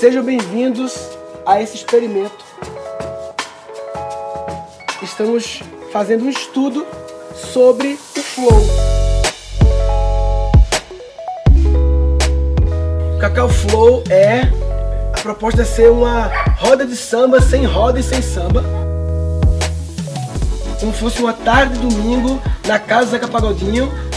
Sejam bem-vindos a esse experimento. Estamos fazendo um estudo sobre o flow. O Cacau Flow é a proposta é ser uma roda de samba sem roda e sem samba. Como fosse uma tarde de domingo na casa do Zeca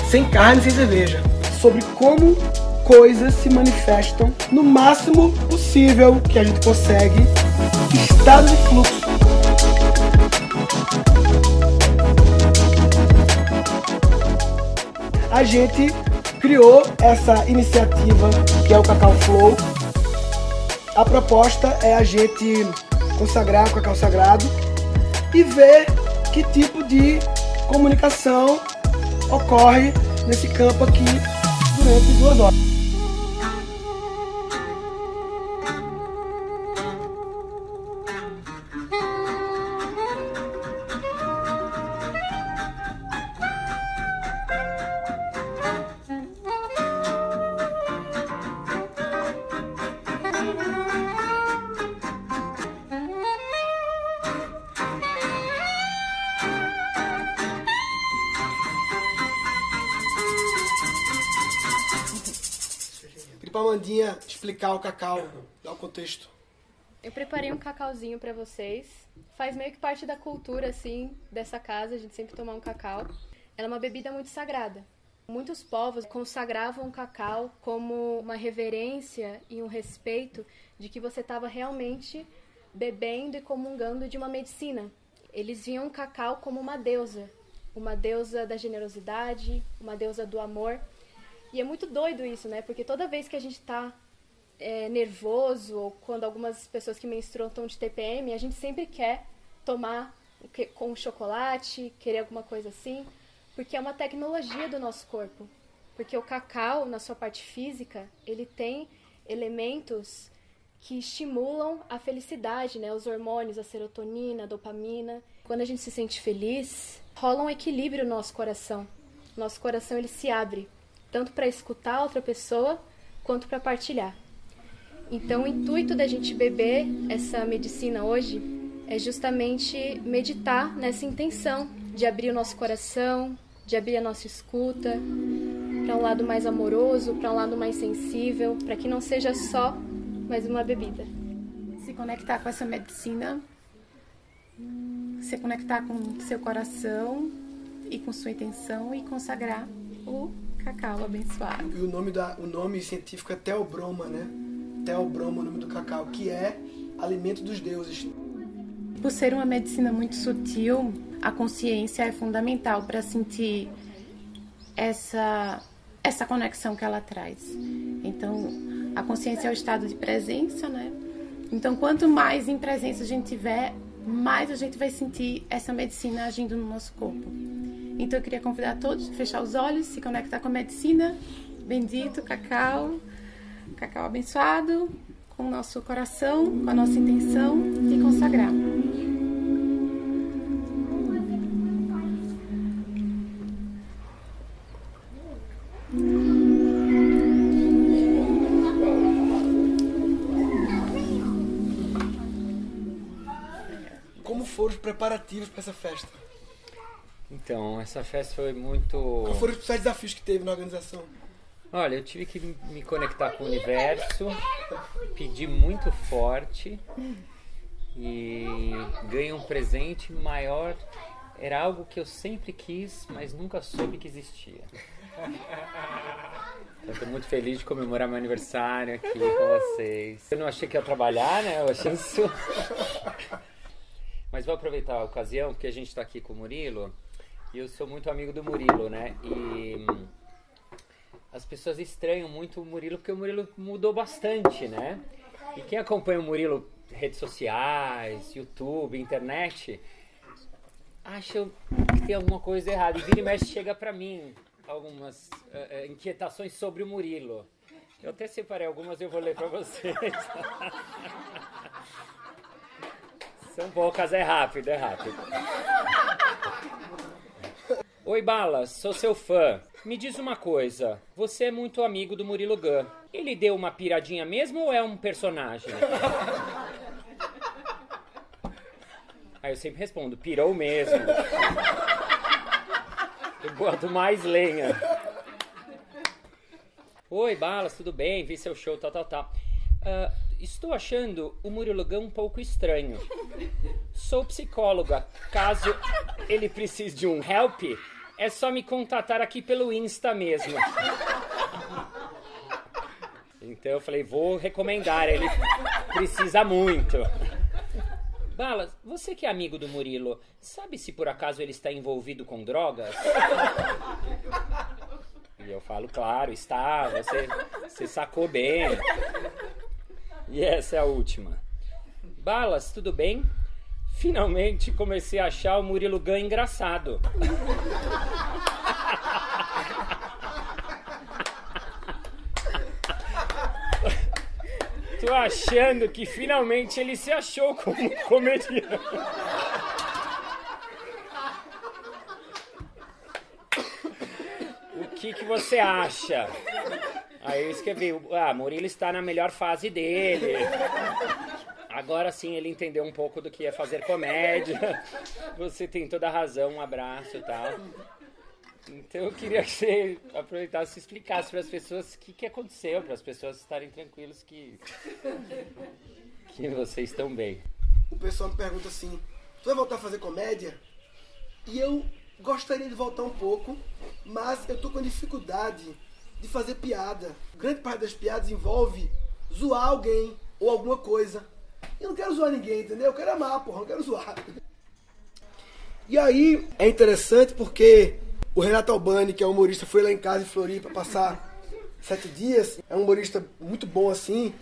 sem carne e sem cerveja. Sobre como coisas se manifestam no máximo possível que a gente consegue, estado de fluxo. A gente criou essa iniciativa que é o Cacau Flow. A proposta é a gente consagrar o Cacau Sagrado e ver que tipo de comunicação ocorre nesse campo aqui durante duas horas. Explicar o cacau, dar o contexto. Eu preparei um cacauzinho para vocês. Faz meio que parte da cultura, assim, dessa casa, a gente sempre tomar um cacau. Ela é uma bebida muito sagrada. Muitos povos consagravam o cacau como uma reverência e um respeito de que você estava realmente bebendo e comungando de uma medicina. Eles viam o cacau como uma deusa, uma deusa da generosidade, uma deusa do amor. E é muito doido isso, né? Porque toda vez que a gente tá é, nervoso, ou quando algumas pessoas que menstruam estão de TPM, a gente sempre quer tomar com chocolate, querer alguma coisa assim, porque é uma tecnologia do nosso corpo. Porque o cacau, na sua parte física, ele tem elementos que estimulam a felicidade, né? Os hormônios, a serotonina, a dopamina. Quando a gente se sente feliz, rola um equilíbrio no nosso coração. Nosso coração ele se abre tanto para escutar outra pessoa quanto para partilhar. Então, o intuito da gente beber essa medicina hoje é justamente meditar nessa intenção de abrir o nosso coração, de abrir a nossa escuta para um lado mais amoroso, para um lado mais sensível, para que não seja só mais uma bebida. Se conectar com essa medicina, se conectar com seu coração e com sua intenção e consagrar o Cacau abençoado. E o nome, da, o nome científico é Teobroma, né? Teobroma, o nome do cacau, que é alimento dos deuses. Por ser uma medicina muito sutil, a consciência é fundamental para sentir essa essa conexão que ela traz. Então, a consciência é o estado de presença, né? Então, quanto mais em presença a gente tiver, mais a gente vai sentir essa medicina agindo no nosso corpo. Então eu queria convidar todos a fechar os olhos, se conectar com a medicina. Bendito cacau, cacau abençoado, com o nosso coração, com a nossa intenção de consagrar. Como foram os preparativos para essa festa? Então, essa festa foi muito. Quais foram os principais desafios que teve na organização? Olha, eu tive que me conectar com o universo, pedir muito forte e ganhei um presente maior. Era algo que eu sempre quis, mas nunca soube que existia. Eu estou muito feliz de comemorar meu aniversário aqui com vocês. Eu não achei que ia trabalhar, né? Eu achei isso. Mas vou aproveitar a ocasião, porque a gente está aqui com o Murilo e eu sou muito amigo do Murilo, né? E as pessoas estranham muito o Murilo porque o Murilo mudou bastante, né? E quem acompanha o Murilo redes sociais, YouTube, internet, acha que tem alguma coisa errada. E vira e mexe chega pra mim algumas uh, inquietações sobre o Murilo. Eu até separei algumas eu vou ler pra vocês. São poucas, é rápido, é rápido. Oi, Balas, sou seu fã. Me diz uma coisa, você é muito amigo do Murilo Gun. Ele deu uma piradinha mesmo ou é um personagem? Aí eu sempre respondo, pirou mesmo. Eu boto mais lenha. Oi, Balas, tudo bem? Vi seu show, tal, tal, tal. Ah, estou achando o Murilo Gun um pouco estranho. Sou psicóloga. Caso ele precise de um help, é só me contatar aqui pelo Insta mesmo. Então eu falei, vou recomendar, ele precisa muito. Balas, você que é amigo do Murilo, sabe se por acaso ele está envolvido com drogas? E eu falo, claro, está, você, você sacou bem. E essa é a última. Balas, tudo bem? Finalmente comecei a achar o Murilo Gun engraçado. Tô achando que finalmente ele se achou como comediante. O que, que você acha? Aí eu escrevi, ah, Murilo está na melhor fase dele. Agora sim ele entendeu um pouco do que é fazer comédia. Você tem toda a razão, um abraço e tal. Então eu queria que você aproveitasse e explicasse para as pessoas o que, que aconteceu, para as pessoas estarem tranquilos que, que vocês estão bem. O pessoal me pergunta assim: tu vai voltar a fazer comédia? E eu gostaria de voltar um pouco, mas eu tô com dificuldade de fazer piada. Grande parte das piadas envolve zoar alguém ou alguma coisa. Eu não quero zoar ninguém, entendeu? Eu quero amar, porra, eu não quero zoar. E aí é interessante porque o Renato Albani, que é humorista, foi lá em casa em Floripa passar sete dias. É um humorista muito bom assim.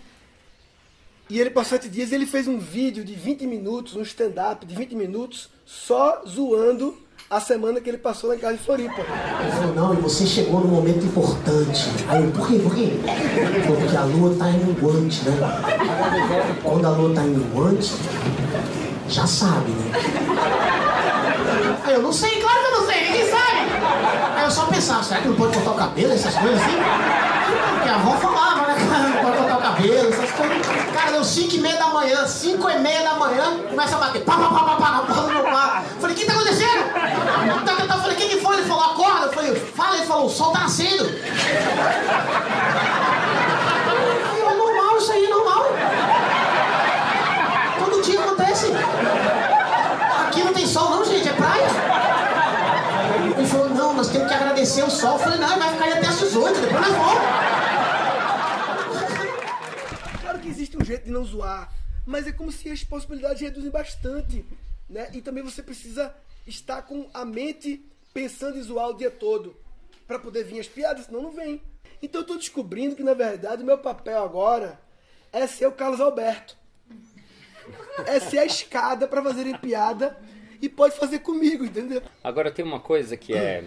E ele passou sete dias e ele fez um vídeo de 20 minutos, um stand-up de 20 minutos, só zoando a semana que ele passou em casa em Floripa. Falou, não, e você chegou num momento importante. Aí eu, por quê, por quê? Porque a lua tá em minguante, né? Quando a lua tá em minguante, já sabe, né? Aí eu, não sei, claro que eu não sei, ninguém sabe. Aí eu só pensava, será que não pode cortar o cabelo, essas coisas assim? Porque a avó falava, né, cara, não pode cortar o cabelo, essas coisas. Cara, deu 5 e meia da manhã, 5 e meia da manhã, começa a bater, pá, pá, pá, pá, pá, na porta do meu quarto. Falei, o que tá acontecendo? Então, eu falei, o que que foi? Ele falou, acorda. Eu falei, fala. Ele falou, o sol tá nascendo. É normal isso aí, é normal. Todo dia acontece. Aqui não tem sol não, gente, é praia. Agradecer o sol. Eu falei, não, vai ficar aí até às 18, depois nós vamos. Claro que existe um jeito de não zoar, mas é como se as possibilidades reduzem bastante, né? E também você precisa estar com a mente pensando em zoar o dia todo para poder vir as piadas, senão não vem. Então eu tô descobrindo que na verdade o meu papel agora é ser o Carlos Alberto. É ser a escada para fazerem piada e pode fazer comigo, entendeu? Agora tem uma coisa que é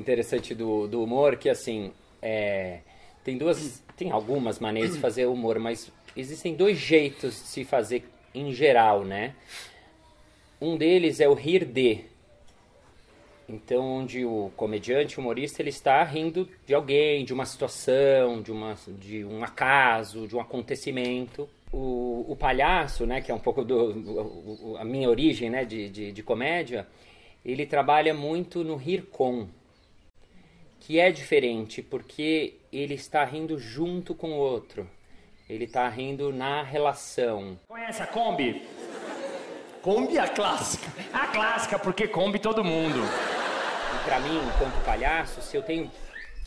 interessante do, do humor, que assim, é, tem duas, tem algumas maneiras de fazer humor, mas existem dois jeitos de se fazer em geral, né? Um deles é o rir de. Então, onde o comediante, o humorista, ele está rindo de alguém, de uma situação, de, uma, de um acaso, de um acontecimento. O, o palhaço, né, que é um pouco do, a minha origem né, de, de, de comédia, ele trabalha muito no rir com, que é diferente, porque ele está rindo junto com o outro. Ele está rindo na relação. Conhece a Kombi? Kombi é a clássica. A clássica, porque Kombi todo mundo. E pra mim, enquanto palhaço, se eu tenho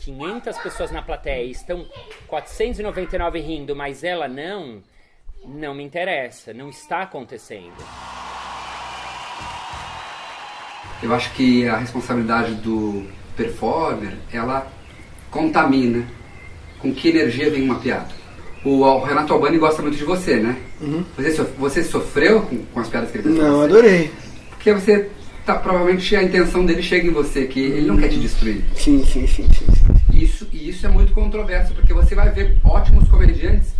500 pessoas na plateia e estão 499 rindo, mas ela não, não me interessa, não está acontecendo. Eu acho que a responsabilidade do performer, ela contamina com que energia vem uma piada. O, o Renato Albani gosta muito de você, né? Você, so- você sofreu com, com as piadas que ele fez? Não, você? adorei. Porque você tá, provavelmente a intenção dele chega em você, que ele não quer te destruir. Sim, sim, sim, sim. Isso, e isso é muito controverso, porque você vai ver ótimos comediantes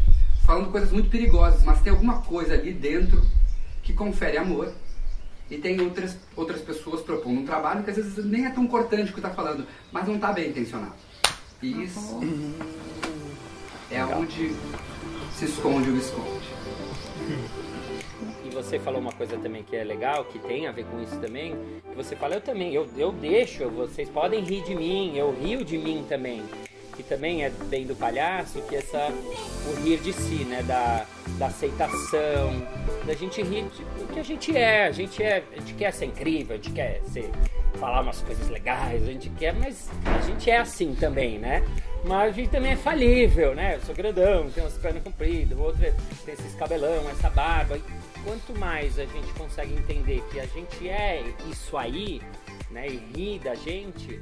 falando coisas muito perigosas, mas tem alguma coisa ali dentro que confere amor. E tem outras, outras pessoas propondo um trabalho que às vezes nem é tão cortante o que está falando, mas não está bem intencionado. E isso é onde se esconde o esconde. E você falou uma coisa também que é legal, que tem a ver com isso também, que você fala, eu também, eu, eu deixo, vocês podem rir de mim, eu rio de mim também. Que também é bem do palhaço, que essa o rir de si, né? Da, da aceitação, da gente rir do que a gente é. A gente é, a gente quer ser incrível, a gente quer ser, falar umas coisas legais, a gente quer, mas a gente é assim também, né? Mas a gente também é falível, né? Eu sou grandão, tenho umas pernas compridas, o outro tem esses cabelão, essa barba. E quanto mais a gente consegue entender que a gente é isso aí, né? E rir da gente,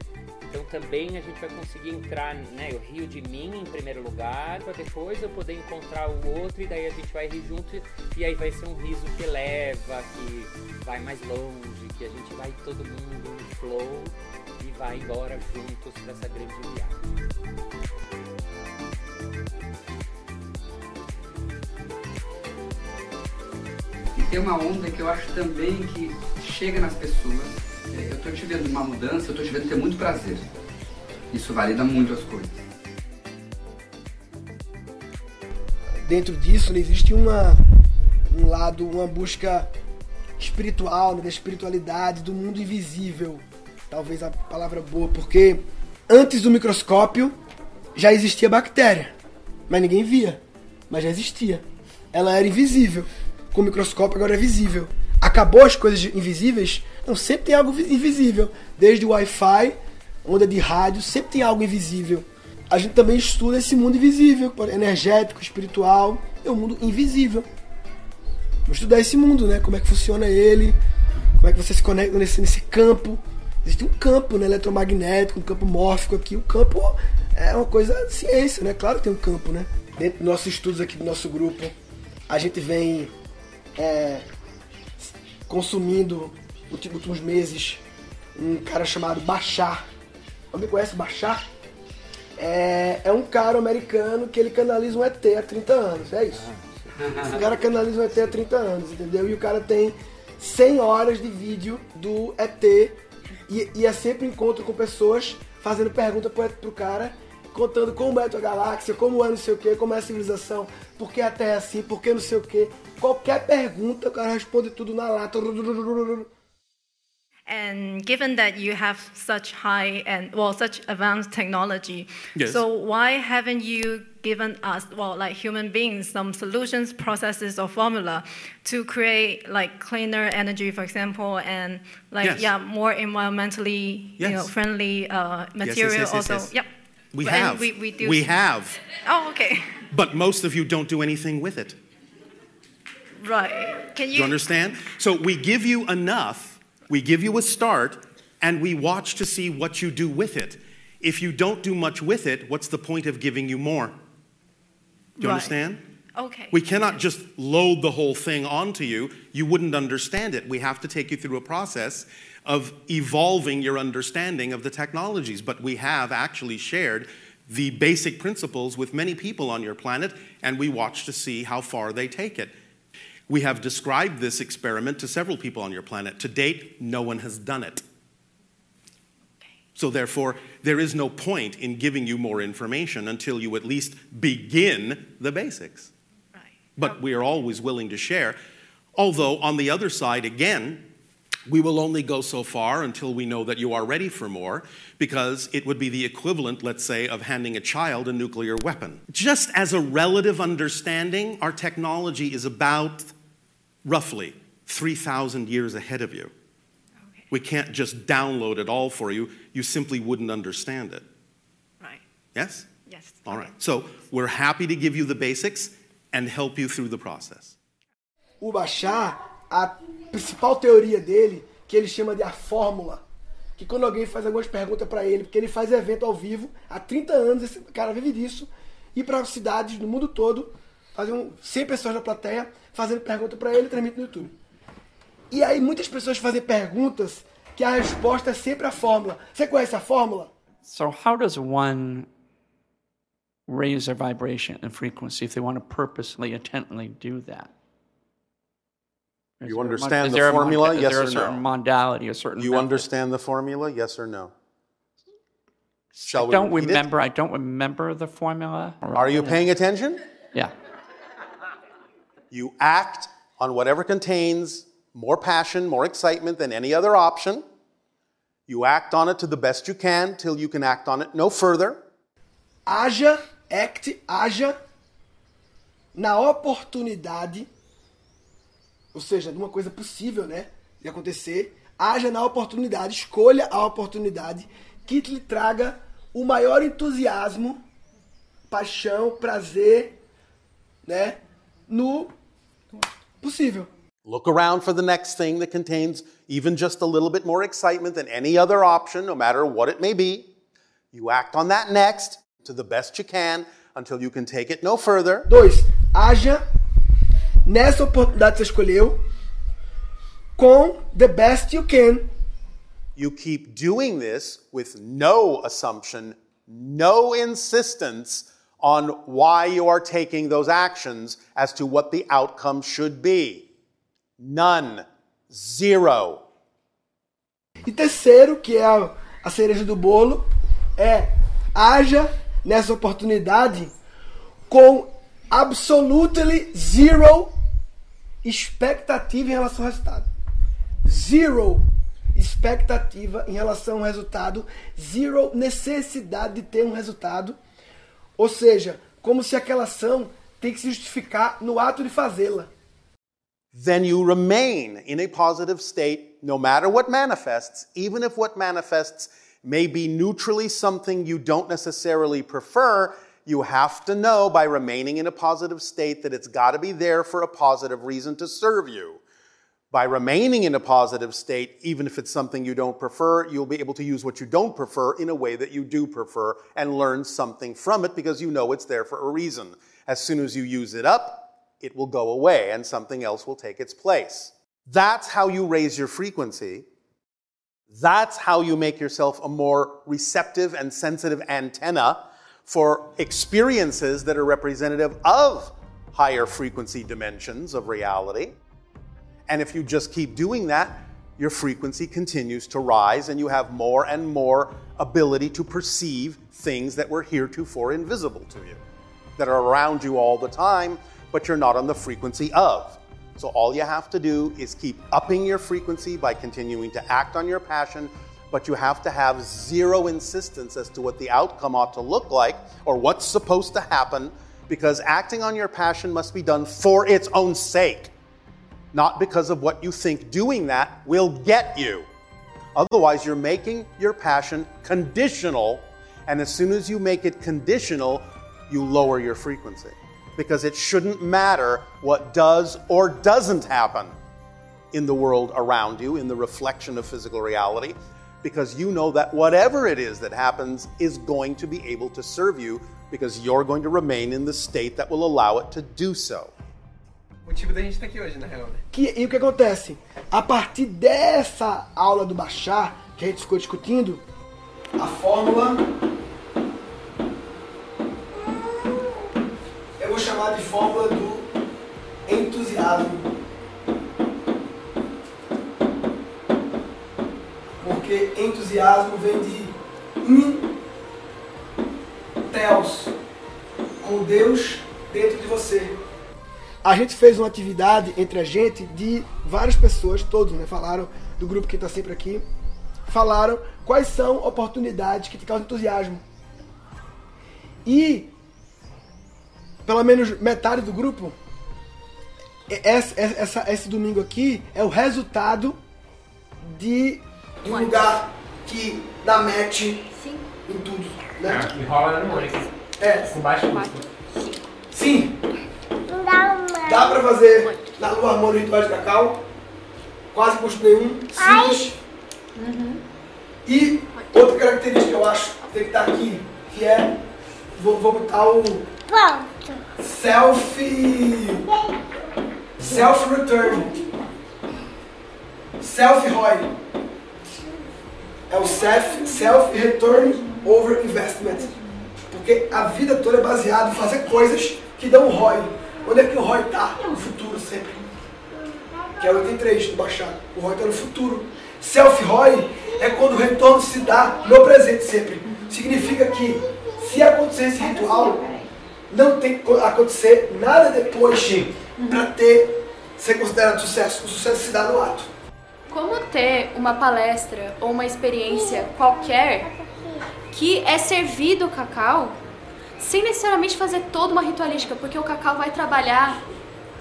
então também a gente vai conseguir entrar, né? Eu rio de mim em primeiro lugar, para depois eu poder encontrar o outro e daí a gente vai rir junto e aí vai ser um riso que leva, que vai mais longe, que a gente vai todo mundo no flow e vai embora juntos para essa grande viagem. E tem uma onda que eu acho também que chega nas pessoas. É, Eu estou te vendo uma mudança, eu estou te vendo ter muito prazer. Isso valida muito as coisas. Dentro disso, existe uma, um lado, uma busca espiritual, né, da espiritualidade, do mundo invisível. Talvez a palavra boa, porque antes do microscópio já existia bactéria, mas ninguém via, mas já existia. Ela era invisível. Com o microscópio agora é visível. Acabou as coisas invisíveis? Não, sempre tem algo vi- invisível. Desde o Wi-Fi, onda de rádio, sempre tem algo invisível. A gente também estuda esse mundo invisível, energético, espiritual, é um mundo invisível. Vamos estudar esse mundo, né? Como é que funciona ele, como é que você se conecta nesse, nesse campo. Existe um campo né, eletromagnético, um campo mórfico aqui. O campo é uma coisa de ciência, né? Claro que tem um campo, né? Dentro dos nossos estudos aqui do nosso grupo, a gente vem é, consumindo últimos meses um cara chamado Bachar. Alguém conhece o Bachar? É, é um cara americano que ele canaliza um ET há 30 anos, é isso. Esse cara canaliza um ET há 30 anos, entendeu? E o cara tem 100 horas de vídeo do ET e, e é sempre encontro com pessoas fazendo pergunta pro, pro cara, contando como é a tua galáxia, como é não sei o que, como é a civilização, por que a Terra é assim, por que não sei o que. Qualquer pergunta, o cara responde tudo na lata. And given that you have such high and well such advanced technology, Yes. so why haven't you given us well like human beings some solutions, processes, or formula to create like cleaner energy, for example, and like Yes. yeah more environmentally you know friendly uh, yes, material yes, also? yes. Yep. We And have. We, we, do we have. Oh, okay. But most of you don't do anything with it. Right. Can you? you understand? So we give you enough, we give you a start, and we watch to see what you do with it. If you don't do much with it, what's the point of giving you more? Do you Right. understand? Okay. We cannot just load the whole thing onto you. You wouldn't understand it. We have to take you through a process of evolving your understanding of the technologies. But we have actually shared the basic principles with many people on your planet, and we watch to see how far they take it. We have described this experiment to several people on your planet. To date, no one has done it. So, therefore, there is no point in giving you more information until you at least begin the basics. Right. But we are always willing to share. Although, on the other side, again, we will only go so far until we know that you are ready for more, because it would be the equivalent, let's say, of handing a child a nuclear weapon. Just as a relative understanding, our technology is about roughly 3,000 years ahead of you. Okay. We can't just download it all for you, you simply wouldn't understand it. Right. Yes? Yes. All right. So we're happy to give you the basics and help you through the process. o Bachar, a principal teoria dele, que ele chama de a fórmula, que quando alguém faz algumas perguntas para ele, porque ele faz evento ao vivo, há 30 anos esse cara vive disso, ir para cidades no mundo todo, fazer um, 100 pessoas na plateia, fazendo pergunta para ele e transmite no YouTube. E aí muitas pessoas fazem perguntas que a resposta é sempre a fórmula. Você conhece a fórmula? So, how does one raise their vibration and frequency if they want to purposely, intently do that? Is You there mon- understand the there formula? Is Yes there or a certain no? modality, a certain You method? understand the formula? Yes or no? Shall I we don't repeat it? remember. I don't remember the formula. Are you paying attention? Yeah. You act on whatever contains more passion, more excitement than any other option. You act on it to the best you can till you can act on it no further. Haja, act, haja na oportunidade, ou seja, de uma coisa possível, né, de acontecer. Haja na oportunidade, escolha a oportunidade que lhe traga o maior entusiasmo, paixão, prazer, né, no possível. Look around for the next thing that contains even just a little bit more excitement than any other option, no matter what it may be. You act on that next to the best you can until you can take it no further. Dois, haja nessa oportunidade que você escolheu com the best you can. You keep doing this with no assumption, no insistence on why you are taking those actions as to what the outcome should be. None. Zero. E terceiro, que é a, a cereja do bolo, é haja nessa oportunidade com absolutely zero expectativa em relação ao resultado. Zero expectativa em relação ao resultado, zero necessidade de ter um resultado. Ou seja, como se aquela ação tem que se justificar no ato de fazê-la. Then you remain in a positive state no matter what manifests, even if what manifests may be neutrally something you don't necessarily prefer. You have to know by remaining in a positive state that it's got to be there for a positive reason to serve you. By remaining in a positive state, even if it's something you don't prefer, you'll be able to use what you don't prefer in a way that you do prefer and learn something from it because you know it's there for a reason. As soon as you use it up, it will go away and something else will take its place. That's how you raise your frequency. That's how you make yourself a more receptive and sensitive antenna for experiences that are representative of higher frequency dimensions of reality. And if you just keep doing that, your frequency continues to rise and you have more and more ability to perceive things that were heretofore invisible to you, that are around you all the time, but you're not on the frequency of. So all you have to do is keep upping your frequency by continuing to act on your passion, but you have to have zero insistence as to what the outcome ought to look like or what's supposed to happen, because acting on your passion must be done for its own sake not because of what you think doing that will get you. Otherwise, you're making your passion conditional, and as soon as you make it conditional, you lower your frequency. Because it shouldn't matter what does or doesn't happen in the world around you, in the reflection of physical reality, because you know that whatever it is that happens is going to be able to serve you because you're going to remain in the state that will allow it to do so. Motivo da gente estar aqui hoje, na real, né? Que, e o que acontece? A partir dessa aula do Bachar, que a gente ficou discutindo, a fórmula. Eu vou chamar de fórmula do entusiasmo. Porque entusiasmo vem de in teos, com Deus. A gente fez uma atividade entre a gente de várias pessoas, todos, né? Falaram do grupo que está sempre aqui. Falaram quais são oportunidades que te causam entusiasmo. E pelo menos metade do grupo, essa, essa, esse domingo aqui é o resultado de, de um lugar que dá match em tudo. Né? E rola na Mônica. É. Com baixo custo. Sim. Dá pra fazer na lua harmônica ritual de cacau. Quase custo nenhum. Simples. E outra característica que eu acho que tem que estar aqui, que é. Vou, vou botar o. Self. Self return. Self ROI. É o self, self return over investment. Porque a vida toda é baseada em fazer coisas que dão ROI. Onde é que o ROI está? No futuro sempre. que é o item 3 do baixado. O ROI está no futuro. Self-ROI é quando o retorno se dá no presente sempre. Significa que se acontecer esse ritual, não tem que acontecer nada depois para ter ser considerado sucesso. O sucesso se dá no ato. Como ter uma palestra ou uma experiência qualquer que é servido cacau sem necessariamente fazer toda uma ritualística, porque o cacau vai trabalhar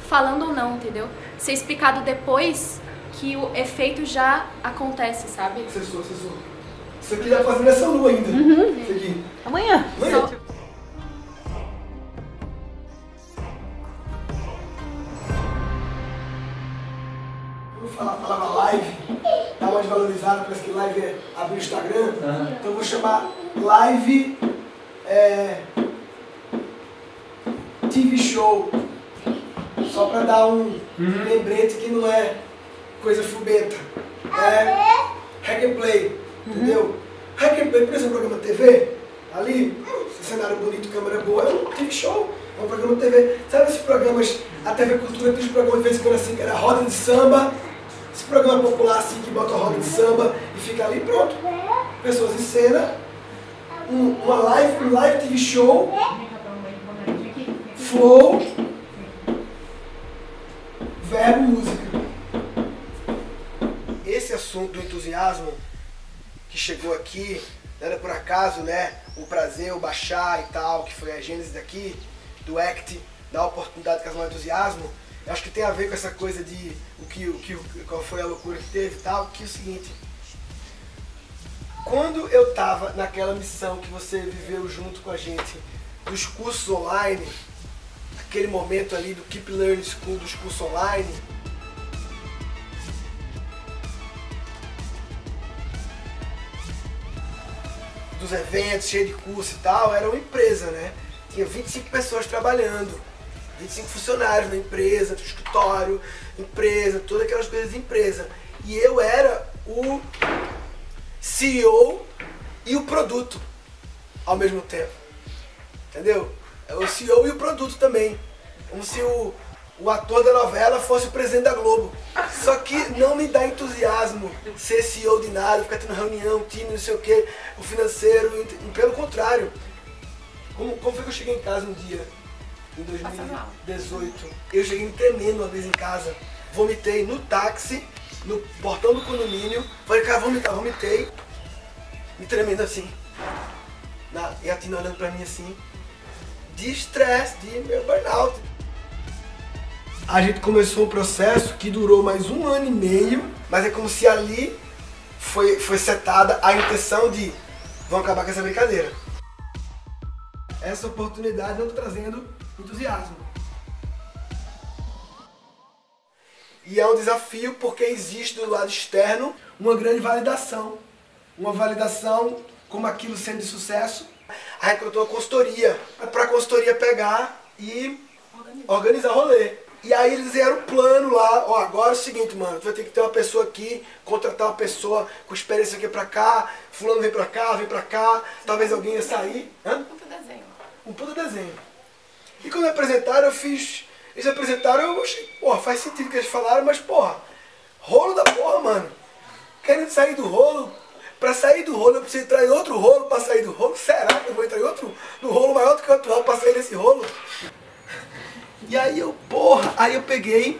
falando ou não, entendeu? Ser explicado depois que o efeito já acontece, sabe? Acessou, acessou. Isso aqui já fazendo essa lua ainda. Uhum. Isso aqui. Amanhã. Amanhã. Só- Vamos falar a palavra live, dá uma desvalorizada, parece que live é abrir o Instagram. Então eu vou chamar live é, TV show. Só para dar um lembrete que não é coisa fubenta. É hack and play, entendeu? Hack and play, por exemplo, programa TV, ali, cenário bonito, câmera boa, é um TV show, é um programa de TV. Sabe esses programas, a TV Cultura tem uns programas de vez em quando assim, que era roda de samba, esse programa popular assim, que bota roda de samba e fica ali, pronto. Pessoas em cena, um, uma live, um live TV show, flow, verbo, música. Esse assunto do entusiasmo que chegou aqui, não era por acaso, né? O prazer, o baixar e tal, que foi a gênese daqui, do ACT, da oportunidade casar um entusiasmo, eu acho que tem a ver com essa coisa de o que, o que, qual foi a loucura que teve e tal, que é o seguinte. Quando eu tava naquela missão que você viveu junto com a gente, dos cursos online, aquele momento ali do Keep Learning School, dos cursos online, dos eventos, cheio de curso e tal, era uma empresa, né? Tinha 25 pessoas trabalhando, 25 funcionários na empresa, do escritório, empresa, todas aquelas coisas de empresa. E eu era o CEO e o produto ao mesmo tempo. Entendeu? É o CEO e o produto também. Como se o, o ator da novela fosse o presidente da Globo. Só que não me dá entusiasmo ser CEO de nada, ficar tendo reunião, time, não sei o que, o financeiro. Pelo contrário. Como, como foi que eu cheguei em casa um dia? Em 2018. Eu cheguei tremendo uma vez em casa. Vomitei no táxi, no portão do condomínio. Falei, cara, vomitar, vomitei. Me tremendo assim. Na, e a Tina olhando pra mim assim. De estresse, de meu burnout. A gente começou um processo que durou mais um ano e meio, mas é como se ali foi, foi setada a intenção de vamos acabar com essa brincadeira. Essa oportunidade eu tô trazendo entusiasmo. E é um desafio porque existe do lado externo uma grande validação. Uma validação como aquilo sendo de sucesso. A gente contratou uma consultoria para a consultoria pegar e organizar rolê. E aí eles fizeram um plano lá, ó, agora é o seguinte, mano, tu vai ter que ter uma pessoa aqui, contratar uma pessoa com experiência aqui pra cá, fulano vem pra cá, vem pra cá, talvez alguém ia sair. Hã? Um puta desenho. E quando me apresentaram, eu fiz. Eles apresentaram, eu achei, porra, faz sentido o que eles falaram, mas porra, rolo da porra, mano. Querendo sair do rolo. Pra sair do rolo, eu preciso entrar em outro rolo pra sair do rolo. Será que eu vou entrar em outro no rolo maior do que o atual pra sair desse rolo? E aí eu, porra, aí eu peguei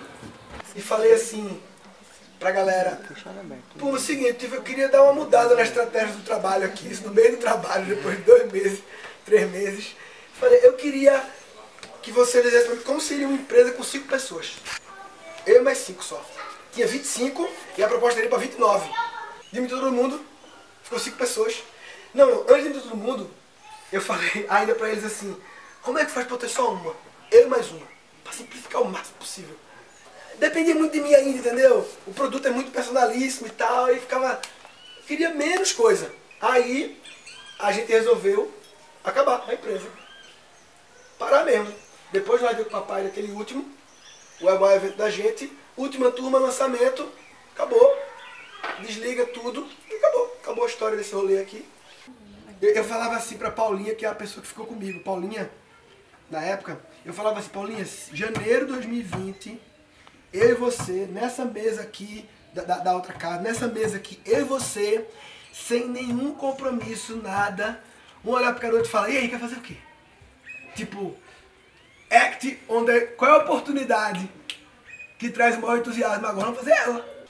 e falei assim pra galera, pô, é o seguinte, eu queria dar uma mudada na estratégia do trabalho aqui, isso no meio do trabalho, depois de dois meses, três meses. Falei, eu queria que você dissesse pra como seria uma empresa com cinco pessoas. Eu mais cinco só. Tinha 25 e a proposta era ir pra 29. Diminuiu todo mundo, ficou cinco pessoas. Não, antes de diminuir todo mundo, eu falei ainda pra eles assim, como é que faz pra ter só uma? Eu mais uma. Pra simplificar o máximo possível. Dependia muito de mim ainda, entendeu? O produto é muito personalíssimo e tal, e ficava. Eu queria menos coisa. Aí a gente resolveu acabar a empresa. Parar mesmo. Depois nós viu com o papai daquele último, o maior evento da gente, última turma, lançamento, acabou. Desliga tudo acabou. Acabou a história desse rolê aqui. Eu, eu falava assim pra Paulinha, que é a pessoa que ficou comigo. Paulinha, na época, eu falava assim, Paulinha, janeiro de 2020, eu e você, nessa mesa aqui, da, da, da outra casa, nessa mesa aqui, eu e você, sem nenhum compromisso, nada, um olhar pro garoto e falar, e aí, quer fazer o quê? Tipo, act on the... Qual é a oportunidade que traz o maior entusiasmo agora? Vamos fazer ela.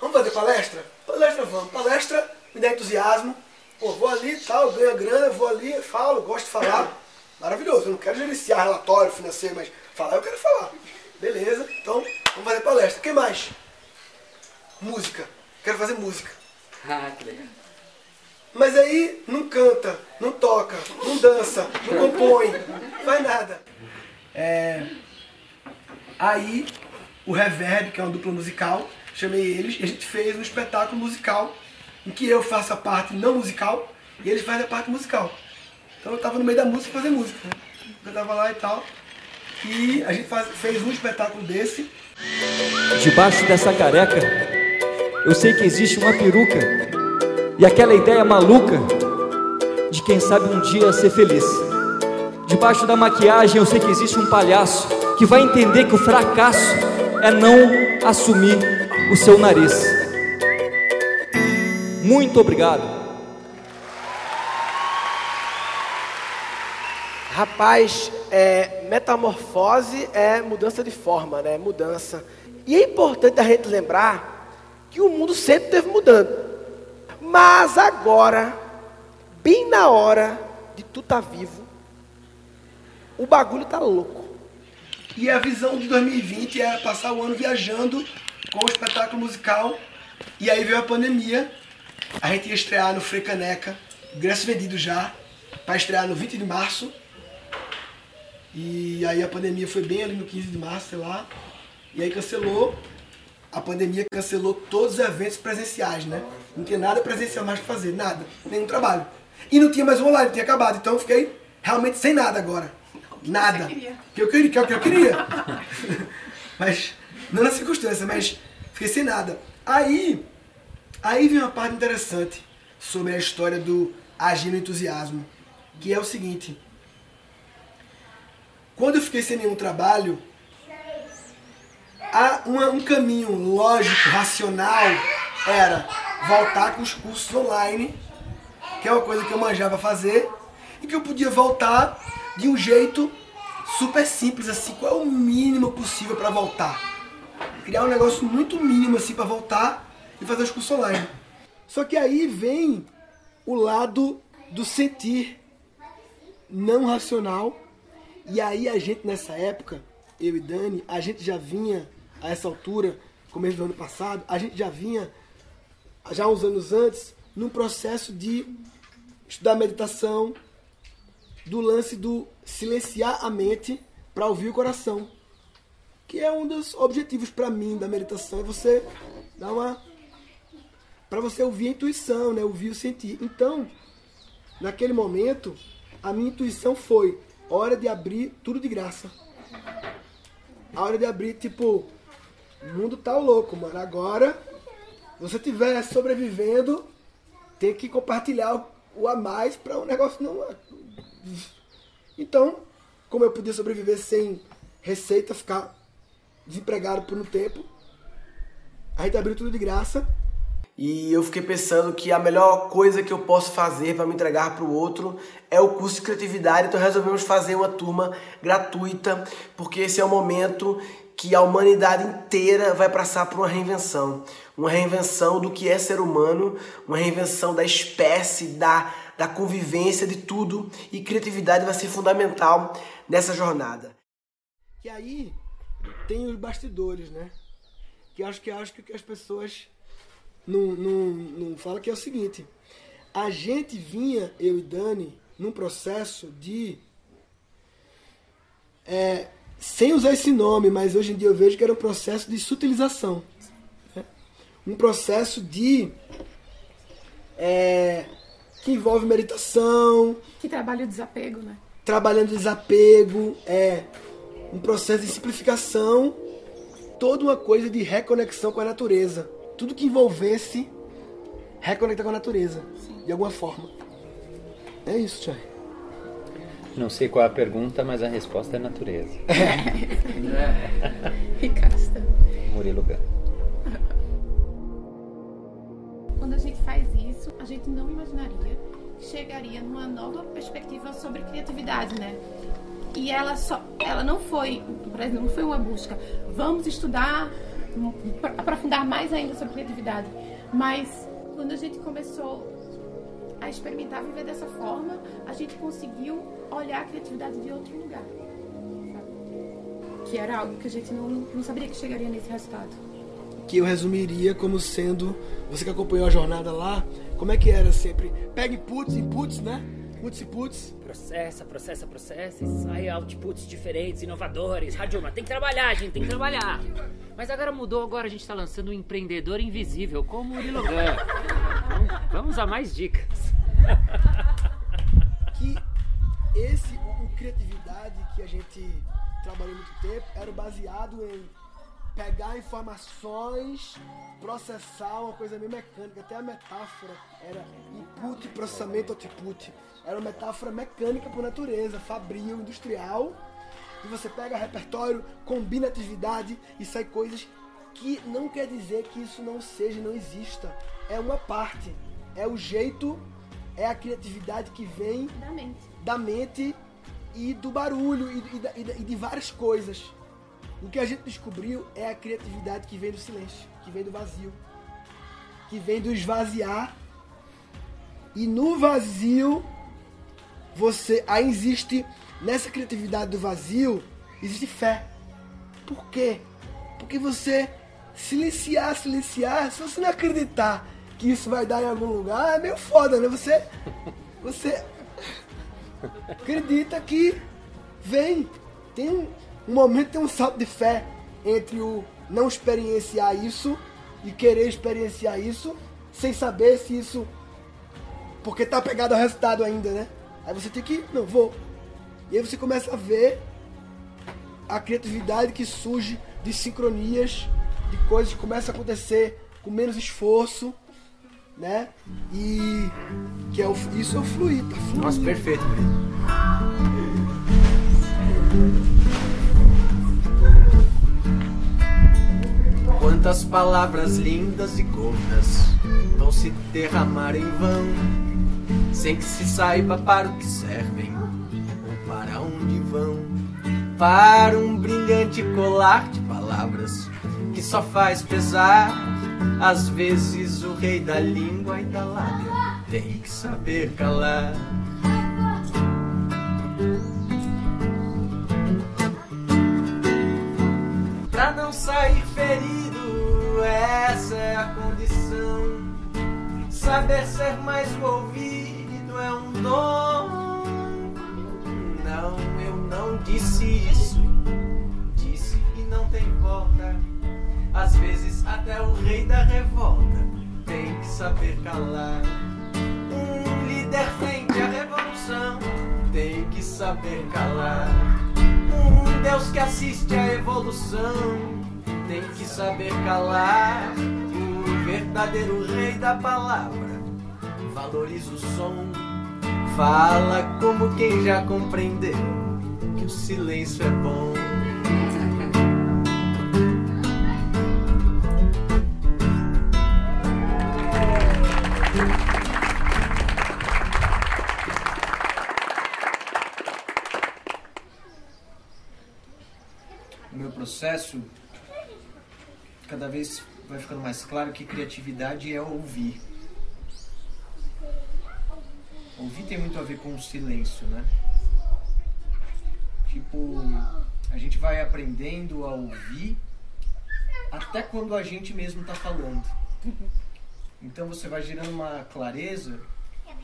Vamos fazer palestra? Palestra vamos. Palestra me dá entusiasmo. Pô, vou ali e tal, ganho grana, vou ali, falo, gosto de falar. Maravilhoso. Eu não quero gerenciar relatório financeiro, mas falar eu quero falar. Beleza, então vamos fazer palestra. O que mais? Música. Quero fazer música. Ah, que legal. Mas aí não canta, não toca, não dança, não compõe, não faz nada. É... Aí o Reverb, que é uma dupla musical, chamei eles e a gente fez um espetáculo musical em que eu faço a parte não musical e eles fazem a parte musical. Então eu tava no meio da música fazer música. Né? Eu tava lá e tal. E a gente faz, fez um espetáculo desse. Debaixo dessa careca, eu sei que existe uma peruca e aquela ideia maluca de quem sabe um dia ser feliz. Debaixo da maquiagem, eu sei que existe um palhaço que vai entender que o fracasso é não assumir o seu nariz. Muito obrigado. Rapaz, é, metamorfose é mudança de forma, né? Mudança. E é importante a gente lembrar que o mundo sempre esteve mudando. Mas agora, bem na hora de tu estar tá vivo, o bagulho tá louco. E a visão de 2020 era passar o ano viajando com o espetáculo musical. E aí veio a pandemia. A gente ia estrear no Frecaneca, ingresso vendido já, para estrear no 20 de março. E aí a pandemia foi bem ali no 15 de março, sei lá. E aí cancelou. A pandemia cancelou todos os eventos presenciais, né? Não tinha nada presencial mais pra fazer, nada. Nenhum trabalho. E não tinha mais online, tinha acabado. Então eu fiquei realmente sem nada agora. Nada. Que eu queria, que eu, que eu queria. mas, não na circunstância, mas fiquei sem nada. Aí, aí vem uma parte interessante sobre a história do agir no entusiasmo. Que é o seguinte quando eu fiquei sem nenhum trabalho, uma, um caminho lógico, racional, era voltar com os cursos online, que é uma coisa que eu manjava fazer, e que eu podia voltar de um jeito super simples, assim, qual é o mínimo possível para voltar. Criar um negócio muito mínimo assim para voltar e fazer os cursos online. Só que aí vem o lado do sentir não racional e aí a gente nessa época, eu e Dani, a gente já vinha a essa altura, começo do ano passado, a gente já vinha já uns anos antes num processo de estudar meditação, do lance do silenciar a mente para ouvir o coração. Que é um dos objetivos para mim da meditação, é você dar uma para você ouvir a intuição, né, ouvir o sentir. Então, naquele momento, a minha intuição foi hora de abrir tudo de graça. A hora de abrir, tipo, o mundo tá louco, mano. Agora, você estiver sobrevivendo, tem que compartilhar o a mais para o um negócio não. Então, como eu podia sobreviver sem receita, ficar desempregado por um tempo, a gente abriu tudo de graça. E eu fiquei pensando que a melhor coisa que eu posso fazer para me entregar para o outro é o curso de criatividade. Então resolvemos fazer uma turma gratuita, porque esse é o momento que a humanidade inteira vai passar por uma reinvenção. Uma reinvenção do que é ser humano, uma reinvenção da espécie, da, da convivência, de tudo. E criatividade vai ser fundamental nessa jornada. E aí tem os bastidores, né? Que acho que acho que as pessoas não, não, não fala que é o seguinte. A gente vinha, eu e Dani, num processo de. É, sem usar esse nome, mas hoje em dia eu vejo que era um processo de sutilização. Né? Um processo de. É, que envolve meditação. Que trabalha o desapego, né? Trabalhando desapego, é um processo de simplificação, toda uma coisa de reconexão com a natureza tudo que envolvesse reconectar com a natureza, Sim. de alguma forma. É isso, Chay. Não sei qual é a pergunta, mas a resposta é natureza. Ricasta. Murilo Gun. Quando a gente faz isso, a gente não imaginaria que chegaria numa nova perspectiva sobre criatividade, né? E ela só, ela não foi, por exemplo, não foi uma busca. Vamos estudar, aprofundar mais ainda sobre criatividade. Mas quando a gente começou a experimentar viver dessa forma, a gente conseguiu olhar a criatividade de outro lugar. Que era algo que a gente não, não saberia que chegaria nesse resultado. Que eu resumiria como sendo, você que acompanhou a jornada lá, como é que era sempre? Pega inputs, inputs, né? Inputs, inputs. Processa, processa, processa e sai outputs diferentes, inovadores. Radilma, tem que trabalhar, gente, tem que trabalhar. Mas agora mudou, agora a gente tá lançando um empreendedor invisível, como o. Vamos, vamos a mais dicas. que esse, o, o criatividade que a gente trabalhou muito tempo, era baseado em pegar informações, processar uma coisa meio mecânica, até a metáfora era input, processamento, output. Era uma metáfora mecânica por natureza, fabril, industrial. E você pega repertório, combina atividade e sai coisas que não quer dizer que isso não seja, não exista. É uma parte. É o jeito, é a criatividade que vem da mente, da mente e do barulho e, e, e, e de várias coisas. O que a gente descobriu é a criatividade que vem do silêncio, que vem do vazio, que vem do esvaziar. E no vazio, você aí existe nessa criatividade do vazio, existe fé. Por quê? Porque você silenciar, silenciar, se você não acreditar que isso vai dar em algum lugar, é meio foda, né? Você você acredita que vem, tem um, momento, tem um salto de fé entre o não experienciar isso e querer experienciar isso, sem saber se isso. Porque tá pegado ao resultado ainda, né? Aí você tem que. Não, vou. E aí você começa a ver a criatividade que surge de sincronias, de coisas que começam a acontecer com menos esforço, né? E que é o, isso é o fluir, tá fluindo. Nossa, perfeito, Quantas palavras lindas e gordas vão se derramar em vão, sem que se saiba para o que servem ou para onde vão. Para um brilhante colar de palavras que só faz pesar. Às vezes o rei da língua e da lábia tem que saber calar. Pra não sair ferido, essa é a condição. Saber ser mais ouvido é um dom. Não, eu não disse isso. Disse que não tem volta. Às vezes até o rei da revolta tem que saber calar. Um líder frente à revolução tem que saber calar. Um Deus que assiste à evolução tem que saber calar. O verdadeiro rei da palavra valoriza o som. Fala como quem já compreendeu que o silêncio é bom. Vez vai ficando mais claro que criatividade é ouvir. Ouvir tem muito a ver com o silêncio, né? Tipo, a gente vai aprendendo a ouvir até quando a gente mesmo está falando. Então você vai gerando uma clareza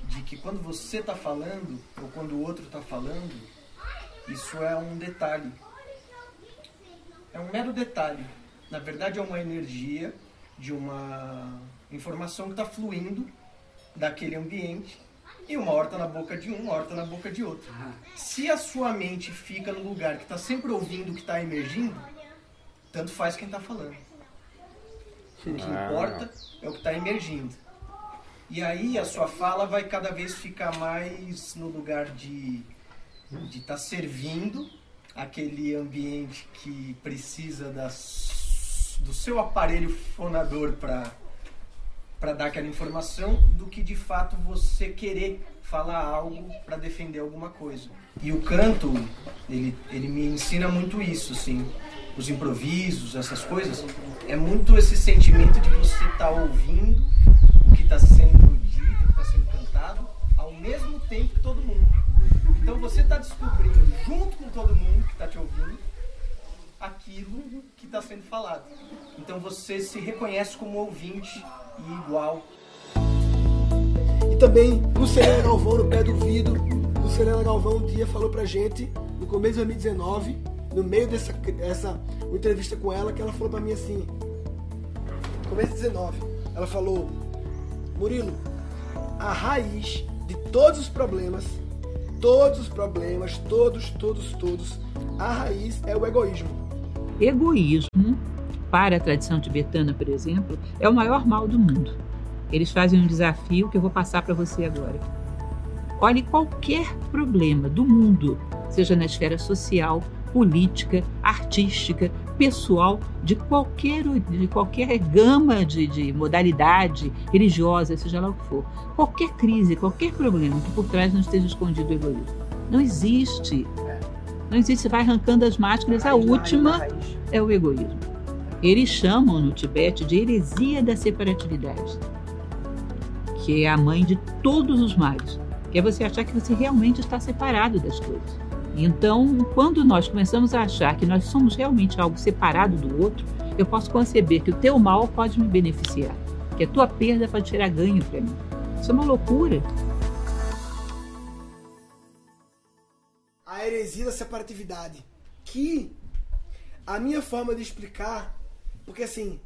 de que quando você está falando ou quando o outro está falando, isso é um detalhe. É um mero detalhe. Na verdade, é uma energia de uma informação que está fluindo daquele ambiente e uma horta na boca de um, uma horta na boca de outro. Se a sua mente fica no lugar que está sempre ouvindo o que está emergindo, tanto faz quem está falando. O que Ah. importa é o que está emergindo. E aí a sua fala vai cada vez ficar mais no lugar de de estar servindo aquele ambiente que precisa das, do seu aparelho fonador para para dar aquela informação do que de fato você querer falar algo para defender alguma coisa. E o canto, ele, ele me ensina muito isso, assim, os improvisos, essas coisas, é muito esse sentimento de você estar tá ouvindo o que está sendo dito, o que está sendo cantado, ao mesmo tempo que todo mundo. Então você está descobrindo, junto com todo mundo que está te ouvindo, aquilo que está sendo falado. Então você se reconhece como ouvinte e igual. E também Luciana Galvão, no pé do vidro, Luciana Galvão um dia falou pra gente, no começo de 2019, no meio dessa essa, entrevista com ela, que ela falou pra mim assim, começo de 19, ela falou, Murilo, a raiz de todos os problemas, todos os problemas, todos, todos, todos, a raiz é o egoísmo. Egoísmo, para a tradição tibetana, por exemplo, é o maior mal do mundo. Eles fazem um desafio que eu vou passar para você agora. Olhe qualquer problema do mundo, seja na esfera social, política, artística, pessoal, de qualquer, de qualquer gama de, de modalidade religiosa, seja lá o que for. Qualquer crise, qualquer problema que por trás não esteja escondido o egoísmo. Não existe. Não existe. Você vai arrancando as máscaras, a última é o egoísmo. Eles chamam no Tibete de heresia da separatividade, que é a mãe de todos os males, que é você achar que você realmente está separado das coisas. Então, quando nós começamos a achar que nós somos realmente algo separado do outro, eu posso conceber que o teu mal pode me beneficiar, que a tua perda pode tirar ganho para mim. Isso é uma loucura. Heresia da separatividade, que a minha forma de explicar porque assim,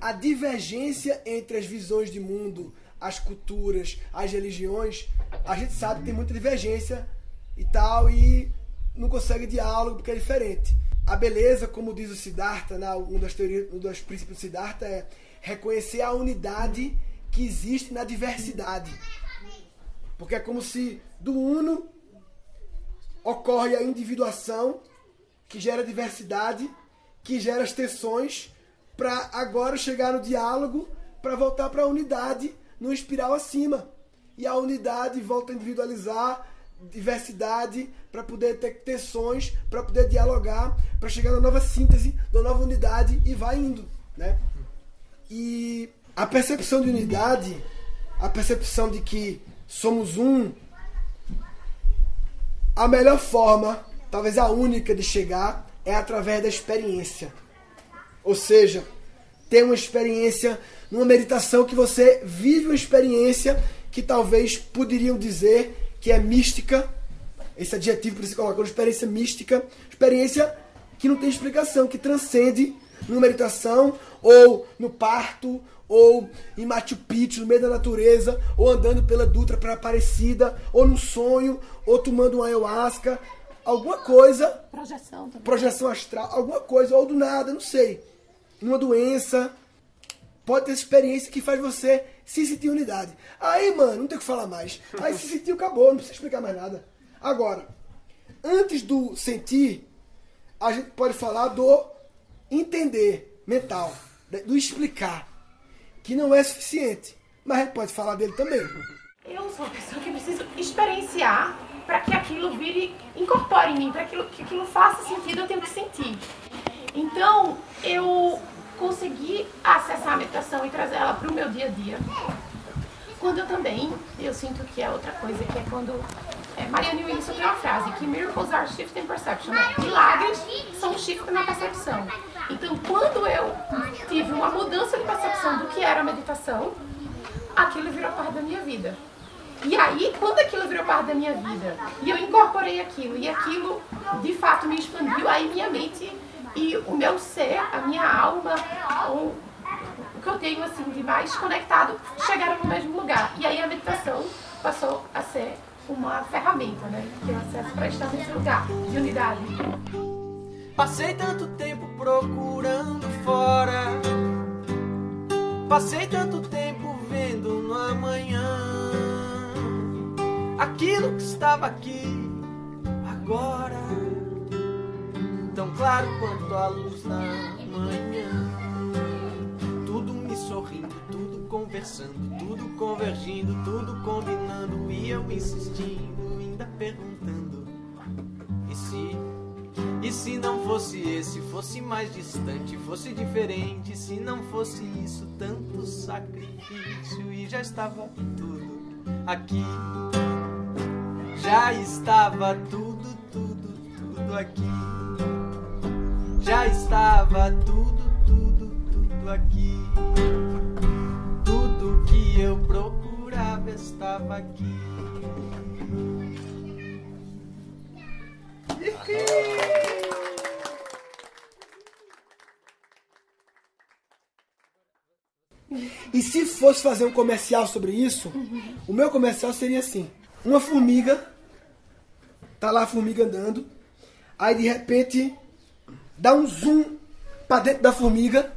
a divergência entre as visões de mundo, as culturas, as religiões, a gente sabe que tem muita divergência e tal, e não consegue diálogo porque é diferente. A beleza, como diz o Siddhartha, né, um, das teorias, um dos princípios do Siddhartha, é reconhecer a unidade que existe na diversidade. Porque é como se do uno ocorre a individuação, que gera diversidade, que gera as tensões para agora chegar no diálogo para voltar para a unidade no espiral acima. E a unidade volta a individualizar diversidade para poder ter tensões, para poder dialogar, para chegar na nova síntese, na nova unidade e vai indo, né? E a percepção de unidade, a percepção de que somos um, a melhor forma, talvez a única de chegar é através da experiência. Ou seja, ter uma experiência, numa meditação que você vive uma experiência que talvez poderiam dizer que é mística. Esse adjetivo por isso colocou experiência mística, experiência que não tem explicação, que transcende numa meditação ou no parto ou em Machu Picchu, no meio da natureza, ou andando pela Dutra para Aparecida, ou no sonho, ou tomando um ayahuasca, alguma coisa. Projeção também. Projeção astral, alguma coisa, ou do nada, não sei. Numa doença. Pode ter experiência que faz você se sentir unidade. Aí, mano, não tem o que falar mais. Aí se sentiu, acabou, não precisa explicar mais nada. Agora, antes do sentir, a gente pode falar do entender mental, do explicar, que não é suficiente. Mas a gente pode falar dele também. Eu sou uma pessoa que preciso experienciar para que aquilo vire, incorpore em mim, para que aquilo faça sentido, eu tenho que sentir. Então, eu consegui acessar a meditação e trazer ela para o meu dia a dia. Quando eu também, eu sinto que é outra coisa, que é quando é, Marianne Williamson tem uma frase, que miracles are shift in perception, né? milagres são shift na percepção. Então, quando eu tive uma mudança de percepção do que era a meditação, aquilo virou parte da minha vida. E aí, quando aquilo virou parte da minha vida, e eu incorporei aquilo, e aquilo de fato me expandiu, aí minha mente e o meu ser, a minha alma, o que eu tenho assim de mais conectado, chegaram no mesmo lugar. E aí a meditação passou a ser uma ferramenta, né? Que eu acesso para estar nesse lugar de unidade. Passei tanto tempo procurando fora. Passei tanto tempo vendo no amanhã aquilo que estava aqui agora, tão claro quanto a luz da manhã. Tudo me sorrindo, conversando, tudo convergindo, tudo combinando e eu insistindo, ainda perguntando. E se, e se não fosse esse, fosse mais distante, fosse diferente, se não fosse isso, tanto sacrifício e já estava tudo aqui. Já estava tudo, tudo, tudo aqui. Já estava tudo, tudo, tudo aqui. Eu procurava estava aqui. E se fosse fazer um comercial sobre isso, o meu comercial seria assim: uma formiga, tá lá a formiga andando, aí de repente dá um zoom pra dentro da formiga.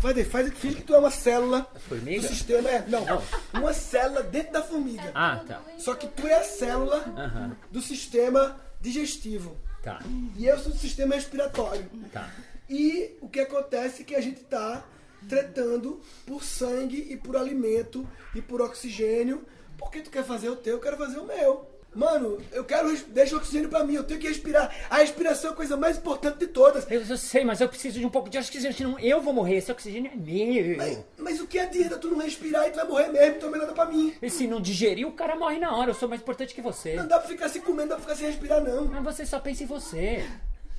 Faz, faz finge que tu é uma célula Formiga? do sistema. É, não, uma célula dentro da formiga. Ah, tá. Só que tu é a célula Aham. do sistema digestivo. Tá. E eu sou do sistema respiratório. Tá. E o que acontece é que a gente está tretando por sangue e por alimento e por oxigênio. Porque tu quer fazer o teu, eu quero fazer o meu. Mano, eu quero. Deixa o oxigênio pra mim, eu tenho que respirar. A respiração é a coisa mais importante de todas. Eu, eu sei, mas eu preciso de um pouco de oxigênio, senão eu vou morrer. Esse oxigênio é meu. Mas, mas o que adianta tu não respirar e tu vai morrer mesmo, então melhor pra mim. E se não digerir, o cara morre na hora. Eu sou mais importante que você. Não dá pra ficar se comendo, não dá pra ficar sem respirar, não. Mas você só pensa em você.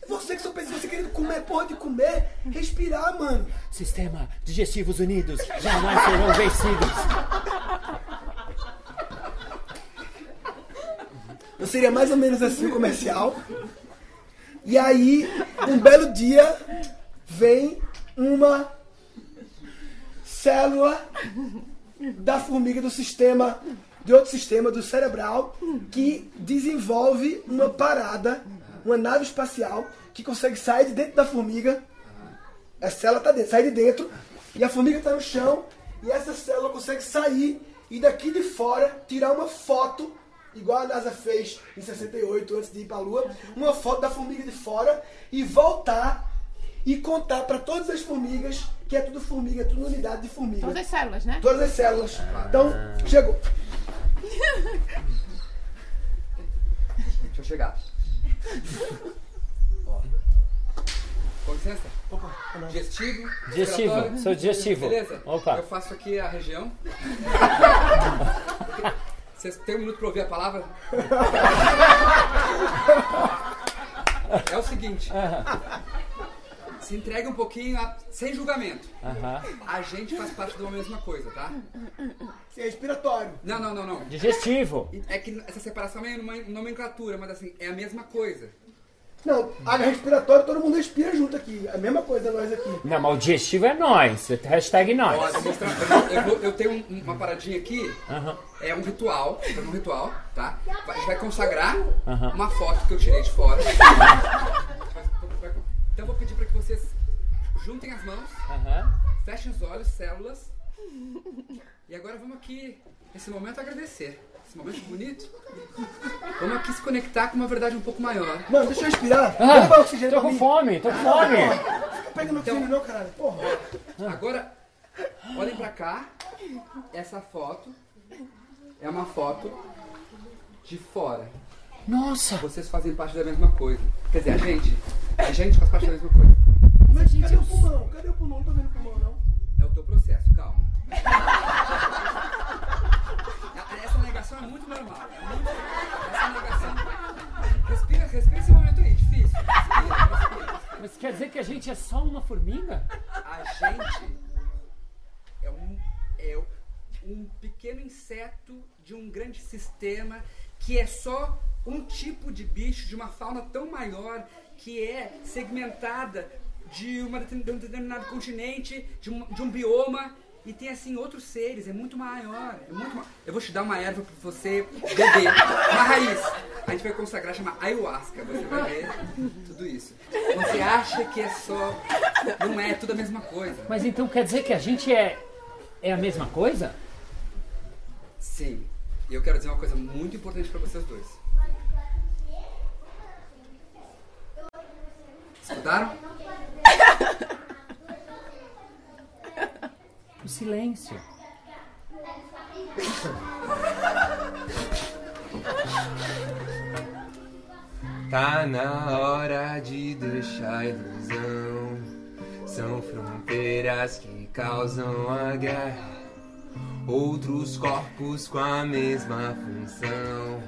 Você que só pensa, você querendo comer, porra de comer, respirar, mano. Sistema Digestivos Unidos jamais serão vencidos. Eu seria mais ou menos assim o comercial. E aí, um belo dia, vem uma célula da formiga do sistema, de outro sistema, do cerebral, que desenvolve uma parada, uma nave espacial, que consegue sair de dentro da formiga. A célula tá dentro, sai de dentro, e a formiga tá no chão, e essa célula consegue sair e daqui de fora tirar uma foto, igual a NASA fez em 68, antes de ir para a Lua, uma foto da formiga de fora e voltar e contar para todas as formigas que é tudo formiga, tudo unidade de formiga. Todas as células, né? Todas as células. Então, chegou. Deixa eu chegar. Ó. Com licença? Digestivo. Digestivo, respiratório. sou digestivo. Beleza? Opa. Eu faço aqui a região. Vocês têm um minuto pra ouvir a palavra? É o seguinte. Se entrega um pouquinho a- sem julgamento. Aham. A gente faz parte de uma mesma coisa, tá? É respiratório. Não, não, não, não. Digestivo. É que essa separação é uma nomenclatura, mas assim, é a mesma coisa. Não, área respiratória, todo mundo respira junto aqui. A mesma coisa nós aqui. Não, mas o digestivo é nós. Hashtag Ó, nós. eu, vou mostrar- eu vou- eu vou- eu tenho um- uma paradinha aqui. Aham. É um ritual, é um ritual, tá? A gente vai consagrar Aham. uma foto que eu tirei de fora. Então eu vou pedir para que vocês juntem as mãos, Aham. fechem os olhos, células. E agora vamos aqui, nesse momento, agradecer. Esse momento bonito. Vamos aqui se conectar com uma verdade um pouco maior. Mano, deixa eu respirar. Ah, oxigênio tô com mim. fome, tô com fome. Fica pegando oxigênio não, caralho. Porra. Agora, olhem pra cá. Essa foto é uma foto de fora. Nossa! Vocês fazem parte da mesma coisa. Quer dizer, a gente. A gente faz parte da mesma coisa. Mas cadê o pulmão? Cadê o pulmão? Não tô vendo o pulmão, não. É o teu processo, calma. Essa negação é muito normal. É muito, essa negação. Respira, respira esse momento aí, difícil. Respira, respira. Mas quer dizer que a gente é só uma formiga? A gente é um, é um pequeno inseto de um grande sistema que é só um tipo de bicho de uma fauna tão maior que é segmentada de, uma, de um determinado continente, de um, de um bioma e tem assim outros seres, é muito maior, é muito ma- Eu vou te dar uma erva pra você beber, uma raiz. A gente vai consagrar, chama ayahuasca, você vai ver tudo isso. Você acha que é só. Não é, é tudo a mesma coisa. Mas então quer dizer que a gente é, é a mesma coisa? Sim. E eu quero dizer uma coisa muito importante pra vocês dois. Escutaram? O silêncio. Tá na hora de deixar a ilusão. São fronteiras que causam a guerra. Outros corpos com a mesma função.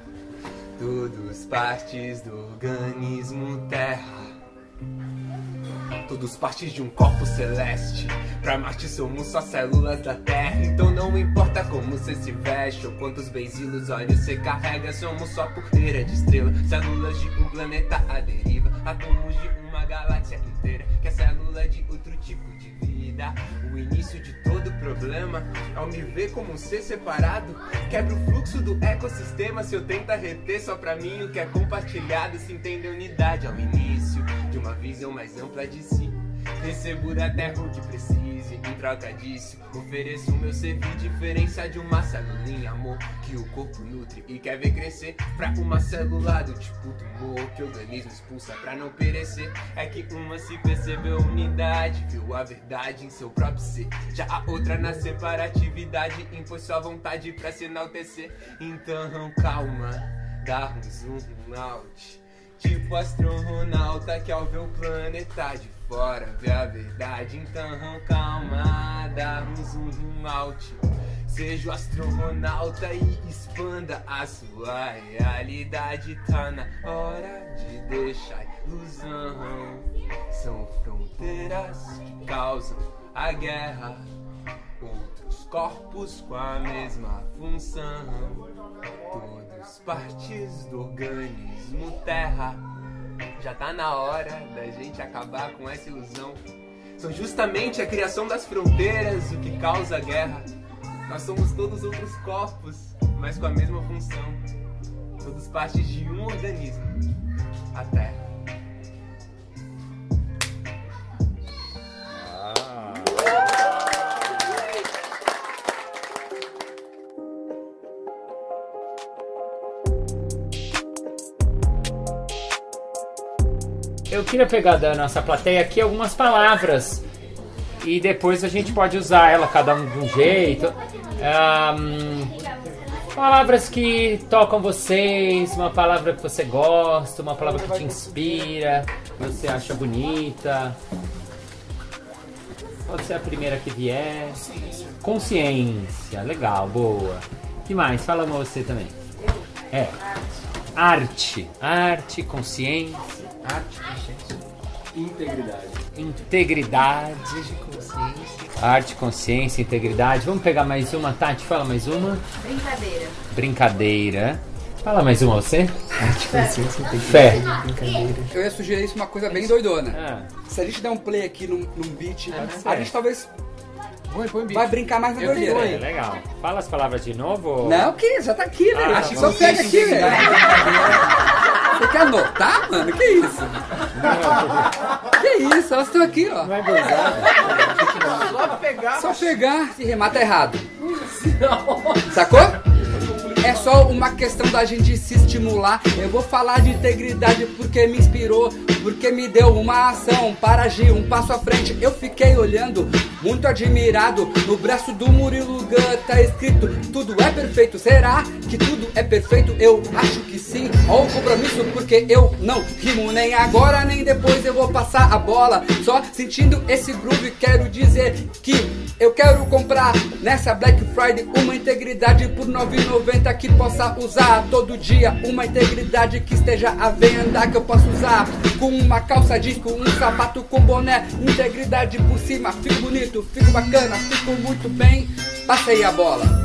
Todos partes do organismo Terra. Todos partes de um corpo celeste. Pra Marte somos só células da Terra. Então não importa como você se veste ou quantos benzilos olhos você carrega. Somos só poeira de estrela. Células de um planeta à deriva. Átomos de uma galáxia inteira. Que é célula de outro tipo de vida. O início de todo problema, ao me ver como um ser separado, quebra o fluxo do ecossistema. Se eu tenta reter só pra mim o que é compartilhado, se entende a unidade ao início de uma visão mais ampla de si. Recebo da terra o que precise, em troca disso, ofereço o meu servir. Diferença de uma celulinha, amor, que o corpo nutre e quer ver crescer. Pra uma célula do tipo tumor, que o organismo expulsa pra não perecer. É que uma se percebeu unidade, viu a verdade em seu próprio ser. Já a outra na separatividade, impôs sua vontade pra se enaltecer. Então calma, dá um zoom out. Tipo astronauta que ao ver o planeta de fora vê a verdade. Então calma, dá um zoom out. Seja o astronauta e expanda a sua realidade. Tá na hora de deixar ilusão. São fronteiras que causam a guerra. Outros corpos com a mesma função. Todos partes do organismo Terra. Já tá na hora da gente acabar com essa ilusão. São justamente a criação das fronteiras o que causa a guerra. Nós somos todos outros corpos, mas com a mesma função. Todos partes de um organismo, a Terra. Queria pegar da nossa plateia aqui algumas palavras e depois a gente pode usar ela cada um de um jeito. Ahn, palavras que tocam vocês, uma palavra que você gosta, uma palavra que te inspira, que você acha bonita. Pode ser a primeira que vier. Consciência, legal, boa. que mais? Fala uma você também. É. Arte. Arte, consciência. Arte, consciência. Integridade. Integridade. Arte, consciência, integridade. Vamos pegar mais uma, Tati? Fala mais uma. Brincadeira. Brincadeira. Fala mais uma você. Arte, consciência, Fé. Eu ia sugerir isso uma coisa bem doidona. Ah. Se a gente der um play aqui num, num beat, a ser. gente talvez vai brincar mais na Eu doideira. sei, legal. Fala as palavras de novo. Não, que já tá aqui, velho. Ah, Acho que tá só bom. pega aqui, velho. Você quer anotar, mano? Que isso? Que isso? Elas estão aqui, ó. Vai Só pegar. Só pegar. Se remata errado. Sacou? É só uma questão da gente se estimular. Eu vou falar de integridade porque me inspirou, porque me deu uma ação para agir um passo à frente. Eu fiquei olhando, muito admirado. No braço do Murilo Gun tá escrito: Tudo é perfeito. Será que tudo é perfeito? Eu acho que sim. Ó, o compromisso, porque eu não rimo nem agora nem depois. Eu vou passar a bola. Só sentindo esse groove, quero dizer que eu quero comprar nessa Black Friday uma integridade por 9,90 que possa usar todo dia. Uma integridade que esteja à venda que eu possa usar com uma calça jeans, com um sapato com boné. Integridade por cima, fico bonito, fico bacana, fico muito bem. Passei a bola.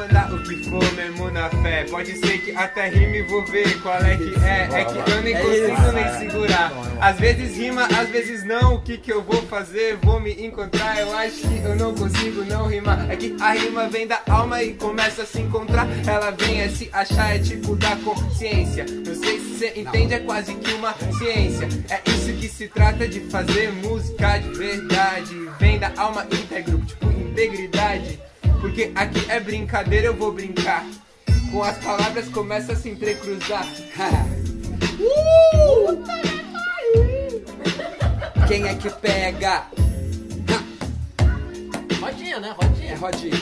Mandar o que for mesmo na fé. Pode ser que até rime e vou ver qual é que é. É que eu nem É consigo nem segurar. Às vezes rima, às vezes não. O que que eu vou fazer? Vou me encontrar. Eu acho que eu não consigo não rimar. É que a rima vem da alma e começa a se encontrar. Ela vem a se achar, é tipo da consciência. Não sei se você entende, é quase que uma ciência. É isso que se trata de fazer música de verdade. Vem da alma íntegro, tipo integridade. Porque aqui é brincadeira, eu vou brincar. Com as palavras começa a se entrecruzar. Uh! quem é que pega? Rodinha, né? Rodinha. É rodinha.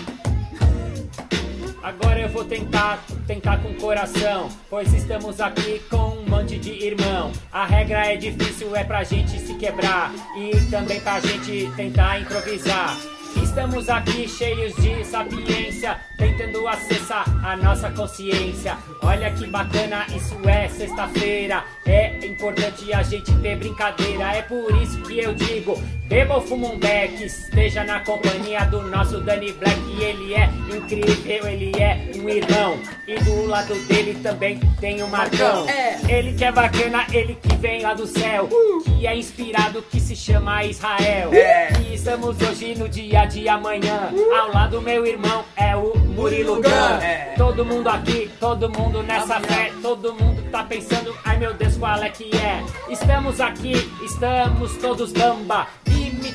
Agora eu vou tentar, tentar com coração, pois estamos aqui com um monte de irmão. A regra é difícil, é pra gente se quebrar e também pra gente tentar improvisar. Estamos aqui cheios de sapiência, tentando acessar a nossa consciência. Olha que bacana, isso é sexta-feira. É importante a gente ter brincadeira. É por isso que eu digo: beba ou fuma um beck, esteja na companhia do nosso Danny Black. Ele é incrível, ele é um irmão. E do lado dele também tem o Marcão. É. Ele que é bacana, ele que vem lá do céu. Que é inspirado, que se chama Israel. É. E estamos hoje no dia de amanhã. Ao lado meu irmão é o Murilo Gun. É. Todo mundo aqui, todo mundo nessa fé. Todo mundo tá pensando, ai meu Deus, qual é que é? Estamos aqui, estamos todos bamba.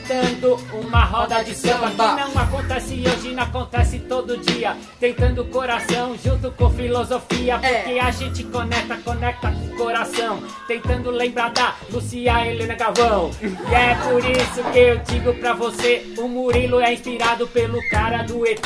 Imitando uma roda de samba que não acontece hoje, não acontece todo dia. Tentando coração junto com filosofia, porque a gente conecta, conecta com o coração. Tentando lembrar da Lucia Helena Galvão. E é por isso que eu digo pra você: o Murilo é inspirado pelo cara do ET.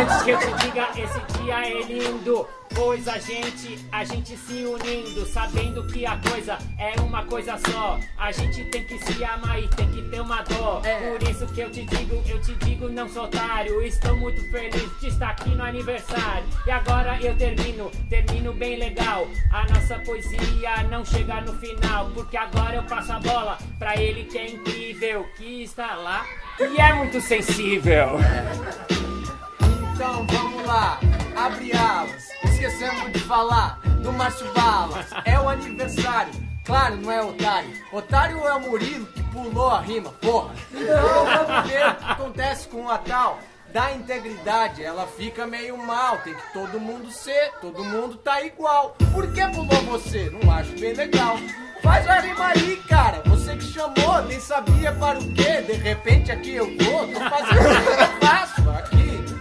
Antes que eu te diga, esse dia é lindo. Pois a gente, a gente se unindo, sabendo que a coisa é uma coisa só. A gente tem que se amar e tem que ter uma dó. Por isso que eu te digo, eu te digo, não sou otário. Estou muito feliz de estar aqui no aniversário. E agora eu termino, termino bem legal. A nossa poesia não chega no final, porque agora eu passo a bola pra ele que é incrível, que está lá e é muito sensível. Então vamos lá, abre alas. Esquecemos de falar do Márcio Balas. É o aniversário, claro, não é otário. Otário é o Murilo que pulou a rima, porra. Então vamos ver o que acontece com a tal da integridade. Ela fica meio mal, tem que todo mundo ser, todo mundo tá igual. Por que pulou você? Não acho bem legal. Faz a rima aí, cara. Você que chamou, nem sabia para o quê. De repente aqui eu vou, tô fazendo o que eu faço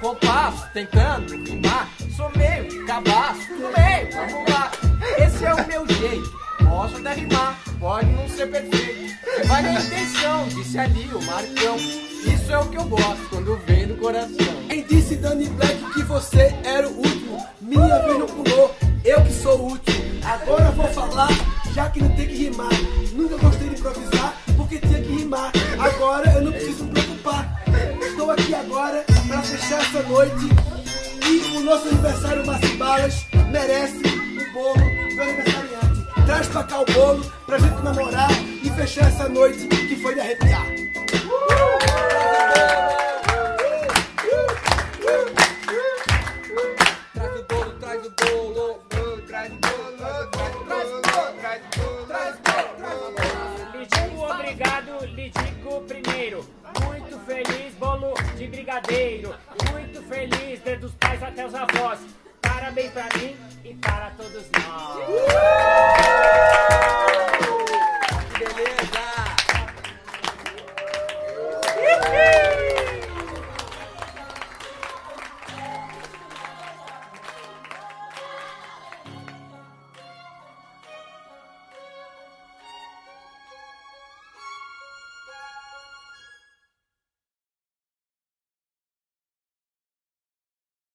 compasso, tentando rimar. Sou meio cabaço, no meio, vamos lá. Esse é o meu jeito. Posso até rimar, pode não ser perfeito. Vai na intenção, disse ali o Marcão. Isso é o que eu gosto quando vem do coração. Quem disse Danny Black que você era o último? Minha vez não pulou, eu que sou o último. Agora vou falar, já que não tem que rimar. Nunca gostei de improvisar, porque tinha que rimar. Agora eu não preciso aqui agora para fechar essa noite. E o nosso aniversário Márcio Balas merece o bolo do aniversariante. Traz pra cá o bolo pra gente comemorar e fechar essa noite que foi de arrepiar. Muito feliz, desde os pais até os avós. Parabéns pra mim e para todos nós.